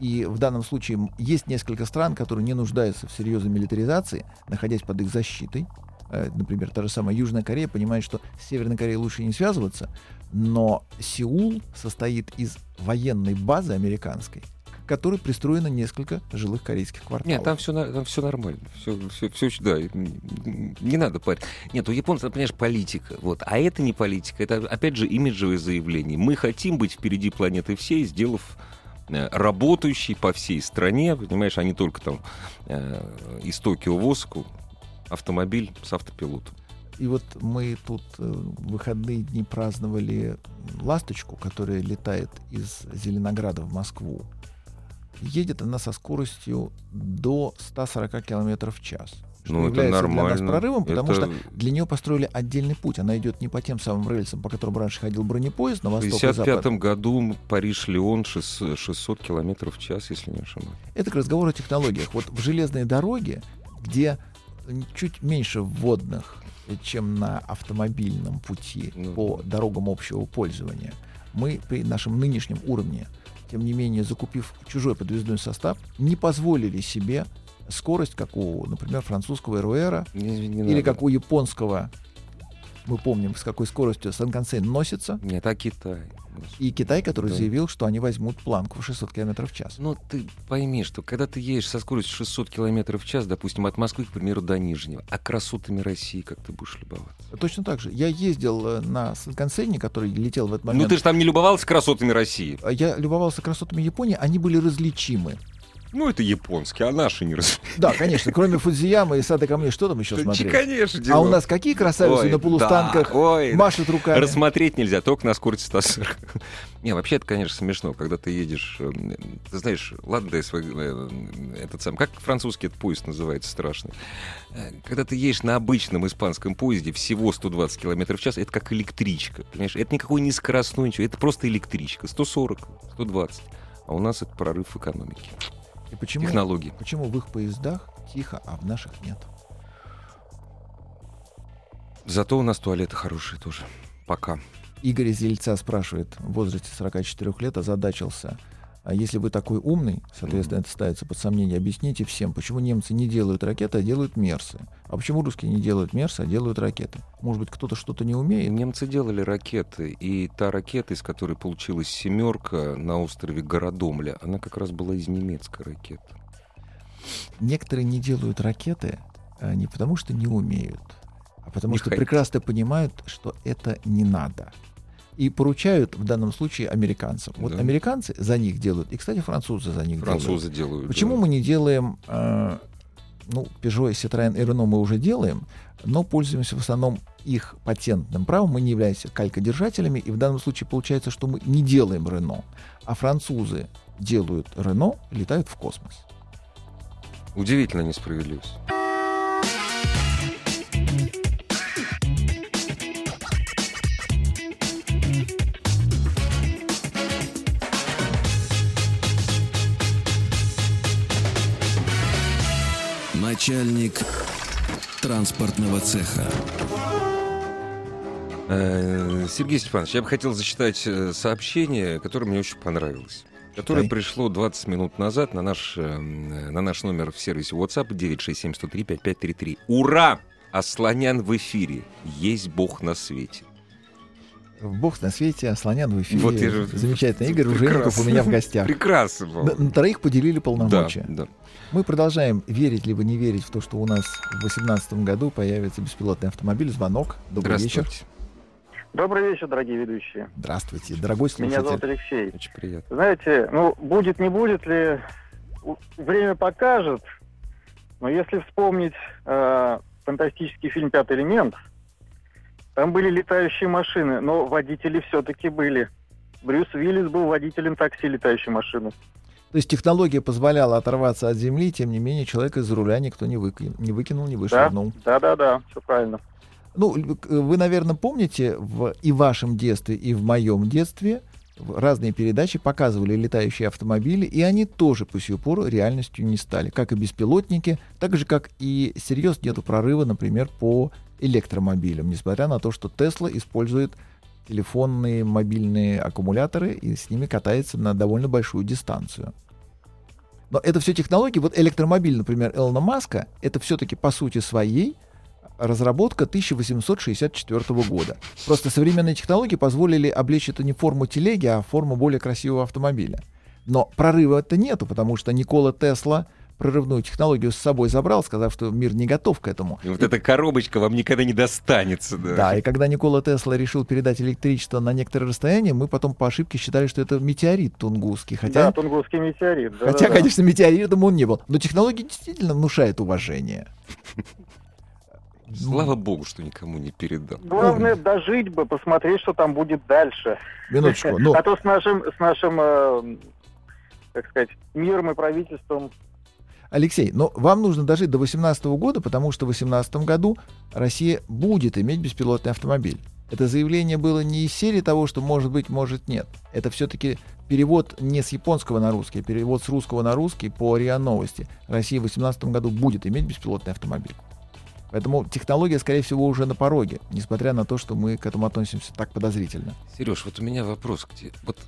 Speaker 2: И в данном случае есть несколько стран, которые не нуждаются в серьезной милитаризации, находясь под их защитой. Э, Например, та же самая Южная Корея понимает, что с Северной Кореей лучше не связываться, но Сеул состоит из военной базы американской, к которой пристроено несколько жилых корейских кварталов.
Speaker 3: Нет, там все, там все нормально. Все, все, все, да, не надо парить. Нет, у японцев, понимаешь, политика. Вот. А это не политика, это, опять же, имиджевое заявление. Мы хотим быть впереди планеты всей, сделав э, работающий по всей стране, понимаешь, а не только там э, из Токио в Осаку автомобиль с автопилотом.
Speaker 2: И вот мы тут э, в выходные дни праздновали ласточку, которая летает из Зеленограда в Москву. Едет она со скоростью до 140 км в час. Что
Speaker 3: Ну, это
Speaker 2: является для нас
Speaker 3: нормально.
Speaker 2: прорывом, потому
Speaker 3: Это
Speaker 2: что для нее построили отдельный путь. Она идет не по тем самым рельсам, по которым раньше ходил бронепоезд на
Speaker 3: В
Speaker 2: восток запад.
Speaker 3: 1955 году Париж-Леон 600 600 километров в час, если не ошибаюсь.
Speaker 2: Это к разговору о технологиях. Вот в железной дороге, где чуть меньше вводных, чем на автомобильном пути
Speaker 3: Ну
Speaker 2: по дорогам общего пользования, мы при нашем нынешнем уровне, тем не менее, закупив чужой подвесной состав, не позволили себе скорость, как у, например, французского РУЭра или
Speaker 3: надо.
Speaker 2: как у японского, мы помним, с какой скоростью Санкансен носится,
Speaker 3: Нет, а Китай?
Speaker 2: и Китай, который
Speaker 3: Да.
Speaker 2: заявил, что они возьмут планку в 600 км в час.
Speaker 3: Ну, ты пойми, что когда ты едешь со скоростью 600 километров в час, допустим, от Москвы, к примеру, до Нижнего, а красотами России как ты будешь любоваться?
Speaker 2: Точно так же. Я ездил э, на Санкансене, который летел в этот момент.
Speaker 3: Ну, ты же там не любовался красотами России.
Speaker 2: А Я любовался красотами Японии, они были различимы.
Speaker 3: Ну, это японские, а наши не раз.
Speaker 2: Да, конечно, кроме Фудзиямы и Сада Камней, что там еще смотреть?
Speaker 3: Конечно,
Speaker 2: А у нас какие красавицы на полустанках машут руками?
Speaker 3: Рассмотреть нельзя, только на скорости 140. Не, вообще это, конечно, смешно, когда ты едешь... э, Ты знаешь, ладно, свой... э, Этот сам... Как французский этот поезд называется страшный? Э, Когда ты едешь на обычном испанском поезде всего 120 км в час, это как электричка, понимаешь? Это никакой не скоростной ничего, это просто электричка. 140, 120. А у нас это прорыв в экономике.
Speaker 2: И почему,
Speaker 3: Технологии.
Speaker 2: почему в их поездах тихо, а в наших нет?
Speaker 3: Зато у нас туалеты хорошие тоже. Пока.
Speaker 2: Игорь из Ельца спрашивает, в возрасте 44 лет озадачился. А если вы такой умный, соответственно, это ставится под сомнение, объясните всем, почему немцы не делают ракеты, а делают мерсы. А почему русские не делают мерсы, а делают ракеты? Может быть, кто-то что-то не умеет?
Speaker 3: Немцы делали ракеты, и та ракета, из которой получилась семерка на острове Городомля, она как раз была из немецкой ракеты.
Speaker 2: Некоторые не делают ракеты а, не потому, что не умеют, а потому
Speaker 3: Не
Speaker 2: что
Speaker 3: хотят.
Speaker 2: прекрасно понимают, что это не надо. И поручают в данном случае американцам. Вот
Speaker 3: Да.
Speaker 2: американцы за них делают, и, кстати, французы за них делают.
Speaker 3: Французы делают.
Speaker 2: Почему
Speaker 3: да.
Speaker 2: мы не делаем, э, ну, Peugeot, Citroёn и Renault мы уже делаем, но пользуемся в основном их патентным правом, мы не являемся калькодержателями, и в данном случае получается, что мы не делаем Renault, а французы делают Renault и летают в космос.
Speaker 3: Удивительно несправедливость.
Speaker 1: Начальник транспортного цеха.
Speaker 3: Э, Сергей Степанович, я бы хотел зачитать э, сообщение, которое мне очень понравилось. Которое
Speaker 2: Читай.
Speaker 3: пришло 20 минут назад на наш, э, на наш номер в сервисе WhatsApp 967-103-5533. Ура! Асланян в эфире. Есть Бог на свете.
Speaker 2: Бог на свете, а слонян в эфире.
Speaker 3: Вот я же-
Speaker 2: Замечательно. Игорь Ужеников у меня в гостях.
Speaker 3: Прекрасно было.
Speaker 2: На, на троих поделили
Speaker 3: Да,
Speaker 2: полномочия.
Speaker 3: да.
Speaker 2: Мы продолжаем верить либо не верить в то, что у нас в 2018 году появится беспилотный автомобиль. Звонок. Добрый вечер.
Speaker 6: Добрый вечер, дорогие ведущие.
Speaker 2: Здравствуйте, дорогой
Speaker 6: Меня зовут
Speaker 2: слушатель.
Speaker 6: Алексей.
Speaker 3: Очень приятно.
Speaker 6: Знаете, ну, будет, не будет ли, время покажет, но если вспомнить э, фантастический фильм «Пятый элемент», Там были летающие машины, но водители все-таки были. Брюс Уиллис был водителем такси летающей машины.
Speaker 2: То есть технология позволяла оторваться от земли, тем не менее человека из руля никто не, выки... не выкинул, не вышвырнул.
Speaker 6: Да, да, да, да, все правильно.
Speaker 2: Ну, вы, наверное, помните в и в вашем детстве, и в моем детстве разные передачи показывали летающие автомобили, и они тоже по сию пору реальностью не стали. Как и беспилотники, так же, как и серьезно нету прорыва, например, по электромобилям, несмотря на то, что Тесла использует телефонные мобильные аккумуляторы и с ними катается на довольно большую дистанцию. Но это все технологии. Вот электромобиль, например, Элона Маска, это все-таки по сути своей разработка 1864 года. Просто современные технологии позволили облечь это не форму телеги, а форму более красивого автомобиля. Но прорыва это нету, потому что Никола Тесла прорывную технологию с собой забрал, сказав, что мир не готов к этому.
Speaker 3: И вот эта коробочка вам никогда не достанется. Да,
Speaker 2: да и когда Никола Тесла решил передать электричество на некоторое расстояние, мы потом по ошибке считали, что это метеорит тунгусский. Хотя,
Speaker 6: да, тунгусский метеорит.
Speaker 2: Да, хотя, да, конечно, метеоритом он не был. Но технология действительно внушает уважение.
Speaker 3: Слава богу, что никому не передал.
Speaker 6: Главное дожить бы, посмотреть, что там будет дальше.
Speaker 2: Минуточку.
Speaker 6: Ну... А то с нашим, с нашим, э, как сказать, миром и правительством
Speaker 2: Алексей, но вам нужно дожить до 2018 года, потому что в 2018 году Россия будет иметь беспилотный автомобиль. Это заявление было не из серии того, что может быть, может нет. Это все-таки перевод не с японского на русский, а перевод с русского на русский по РИА Новости. Россия в 2018 году будет иметь беспилотный автомобиль. Поэтому технология, скорее всего, уже на пороге, несмотря на то, что мы к этому относимся так подозрительно.
Speaker 3: Сереж, вот у меня вопрос к тебе. Вот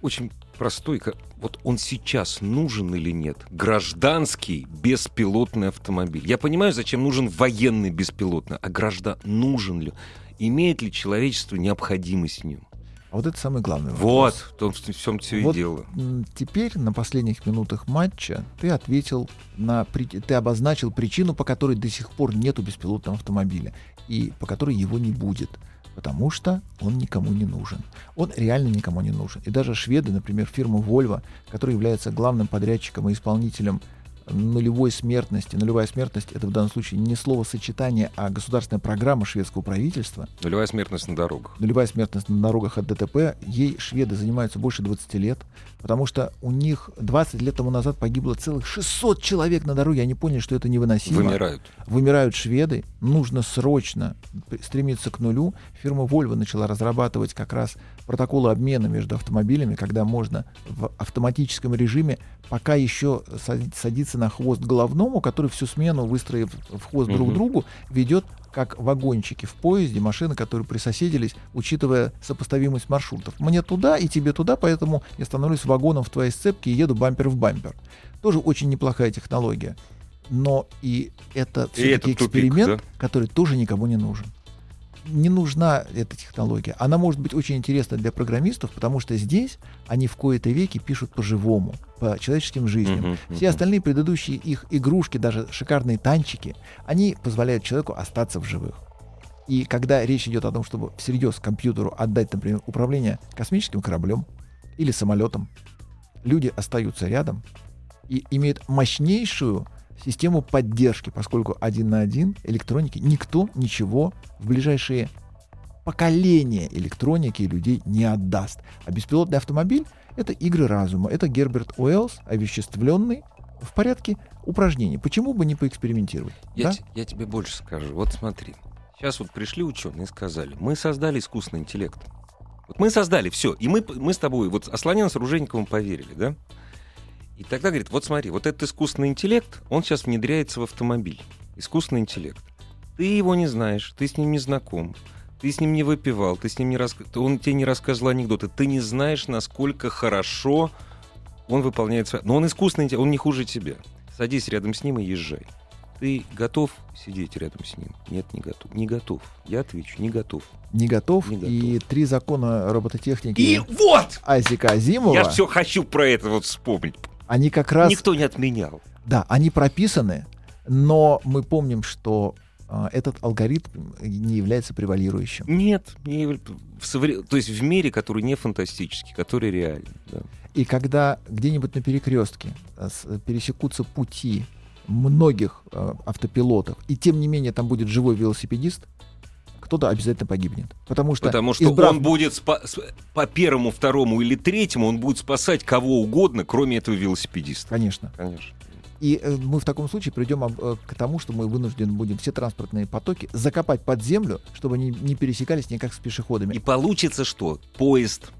Speaker 3: очень простой. Вот он сейчас нужен или нет? Гражданский беспилотный автомобиль. Я понимаю, зачем нужен военный беспилотный, а граждан нужен ли? Имеет ли человечество необходимость в нем?
Speaker 2: А вот это самый главный
Speaker 3: вопрос. Вот, в том, в всем все вот и дело.
Speaker 2: Теперь на последних минутах матча ты ответил на, ты обозначил причину, по которой до сих пор нету беспилотного автомобиля и по которой его не будет потому что он никому не нужен. Он реально никому не нужен. И даже шведы, например, фирма Volvo, которая является главным подрядчиком и исполнителем нулевой смертности. Нулевая смертность — это в данном случае не словосочетание, а государственная программа шведского правительства.
Speaker 3: Нулевая смертность на дорогах.
Speaker 2: Нулевая смертность на дорогах от ДТП. Ей шведы занимаются больше 20 лет, потому что у них 20 лет тому назад погибло целых 600 человек на дороге. Они поняли, что это невыносимо.
Speaker 3: Вымирают.
Speaker 2: Вымирают шведы. Нужно срочно стремиться к нулю. Фирма Volvo начала разрабатывать как раз протоколы обмена между автомобилями, когда можно в автоматическом режиме пока еще садиться на хвост головному, который всю смену, выстроив в хвост друг угу. другу, ведет как вагончики в поезде, машины, которые присоседились, учитывая сопоставимость маршрутов. Мне туда и тебе туда, поэтому я становлюсь вагоном в твоей сцепке и еду бампер в бампер. Тоже очень неплохая технология. Но и это все-таки эксперимент, тупик, да? который тоже никому не нужен не нужна эта технология. Она может быть очень интересна для программистов, потому что здесь они в кои-то веки пишут по-живому, по человеческим жизням. Uh-huh, uh-huh. Все остальные предыдущие их игрушки, даже шикарные танчики, они позволяют человеку остаться в живых. И когда речь идет о том, чтобы всерьез компьютеру отдать, например, управление космическим кораблем или самолетом, люди остаются рядом и имеют мощнейшую систему поддержки, поскольку один на один электроники никто ничего в ближайшие поколения электроники и людей не отдаст. А беспилотный автомобиль — это игры разума. Это Герберт Уэллс, овеществленный, в порядке упражнений. Почему бы не поэкспериментировать?
Speaker 3: Я,
Speaker 2: да?
Speaker 3: я тебе больше скажу. Вот смотри. Сейчас вот пришли ученые и сказали, мы создали искусственный интеллект. Вот мы создали все. И мы, мы с тобой, вот Асланян с Оружейниковым поверили, да? И тогда говорит, вот смотри, вот этот искусственный интеллект, он сейчас внедряется в автомобиль. Искусственный интеллект. Ты его не знаешь, ты с ним не знаком, ты с ним не выпивал, ты с ним не рас... он тебе не рассказывал анекдоты, ты не знаешь, насколько хорошо он выполняет свои... Но он искусственный, он не хуже тебя. Садись рядом с ним и езжай. Ты готов сидеть рядом с ним? Нет, не готов. Не готов. Я отвечу, не готов.
Speaker 2: Не готов. Не готов. И три закона робототехники.
Speaker 3: И вот!
Speaker 2: Айзека Азимова.
Speaker 3: Я все хочу про это вот вспомнить
Speaker 2: они как раз...
Speaker 3: Никто не отменял.
Speaker 2: Да, они прописаны, но мы помним, что э, этот алгоритм не является превалирующим.
Speaker 3: Нет, не, в совре... то есть в мире, который не фантастический, который реальный. Да.
Speaker 2: И когда где-нибудь на перекрестке э, пересекутся пути многих э, автопилотов, и тем не менее там будет живой велосипедист, кто-то обязательно погибнет. Потому что,
Speaker 3: Потому что
Speaker 2: избрав-
Speaker 3: он будет спа- с- по первому, второму или третьему, он будет спасать кого угодно, кроме этого велосипедиста.
Speaker 2: Конечно.
Speaker 3: Конечно.
Speaker 2: И э, мы в таком случае придем об- э, к тому, что мы вынуждены будем все транспортные потоки закопать под землю, чтобы они не пересекались никак с пешеходами,
Speaker 3: И получится что? Поезд.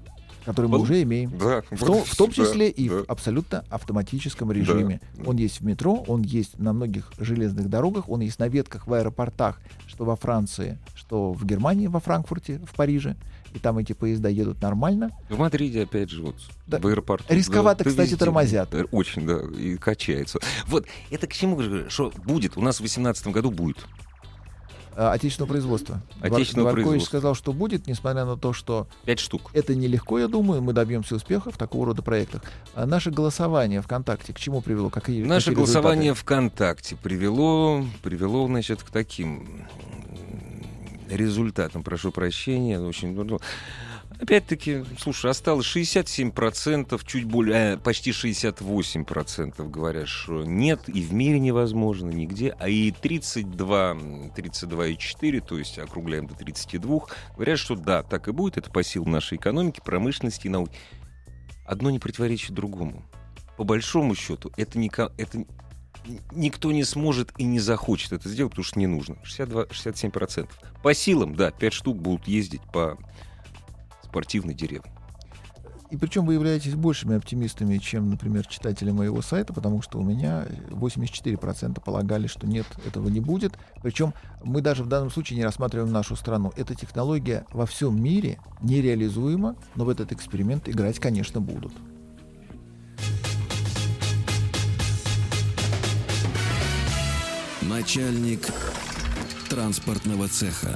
Speaker 2: Которые мы уже имеем.
Speaker 3: Да,
Speaker 2: В том, в том
Speaker 3: да,
Speaker 2: числе и
Speaker 3: да.
Speaker 2: в абсолютно автоматическом режиме.
Speaker 3: да.
Speaker 2: Он есть в метро, он есть на многих железных дорогах, он есть на ветках в аэропортах, что во Франции, что в Германии, во Франкфурте, в Париже. И там эти поезда едут нормально.
Speaker 3: В Мадриде, опять же, вот,
Speaker 2: Да.
Speaker 3: в аэропорту.
Speaker 2: Рисковато,
Speaker 3: да,
Speaker 2: кстати,
Speaker 3: везде.
Speaker 2: тормозят.
Speaker 3: Э, Очень, да, и качается. Вот, это к чему говорю, что будет? У нас в 2018 году будет.
Speaker 2: А, отечественного производства.
Speaker 3: Отечественного
Speaker 2: Гваркович
Speaker 3: производства.
Speaker 2: сказал, что будет, несмотря на то, что
Speaker 3: Пять штук.
Speaker 2: это нелегко, я думаю, мы добьемся успеха в такого рода проектах. А наше голосование ВКонтакте к чему привело? Какие,
Speaker 3: Наше
Speaker 2: какие
Speaker 3: голосование
Speaker 2: результаты?
Speaker 3: ВКонтакте привело, привело, значит, к таким результатам, прошу прощения, очень ну, Опять-таки, слушай, осталось 67%, чуть более, э, почти 68% говорят, что нет, и в мире невозможно, нигде, а и 32, 32,4, то есть округляем до 32, говорят, что да, так и будет, это по силам нашей экономики, промышленности и науки. Одно не противоречит другому. По большому счету, это, ника- это никто не сможет и не захочет это сделать, потому что не нужно. 62, 67%. По силам, да, 5 штук будут ездить по спортивной деревне.
Speaker 2: И причем вы являетесь большими оптимистами, чем, например, читатели моего сайта, потому что у меня 84% полагали, что нет, этого не будет. Причем мы даже в данном случае не рассматриваем нашу страну. Эта технология во всем мире нереализуема, но в этот эксперимент играть, конечно, будут.
Speaker 1: Начальник транспортного цеха.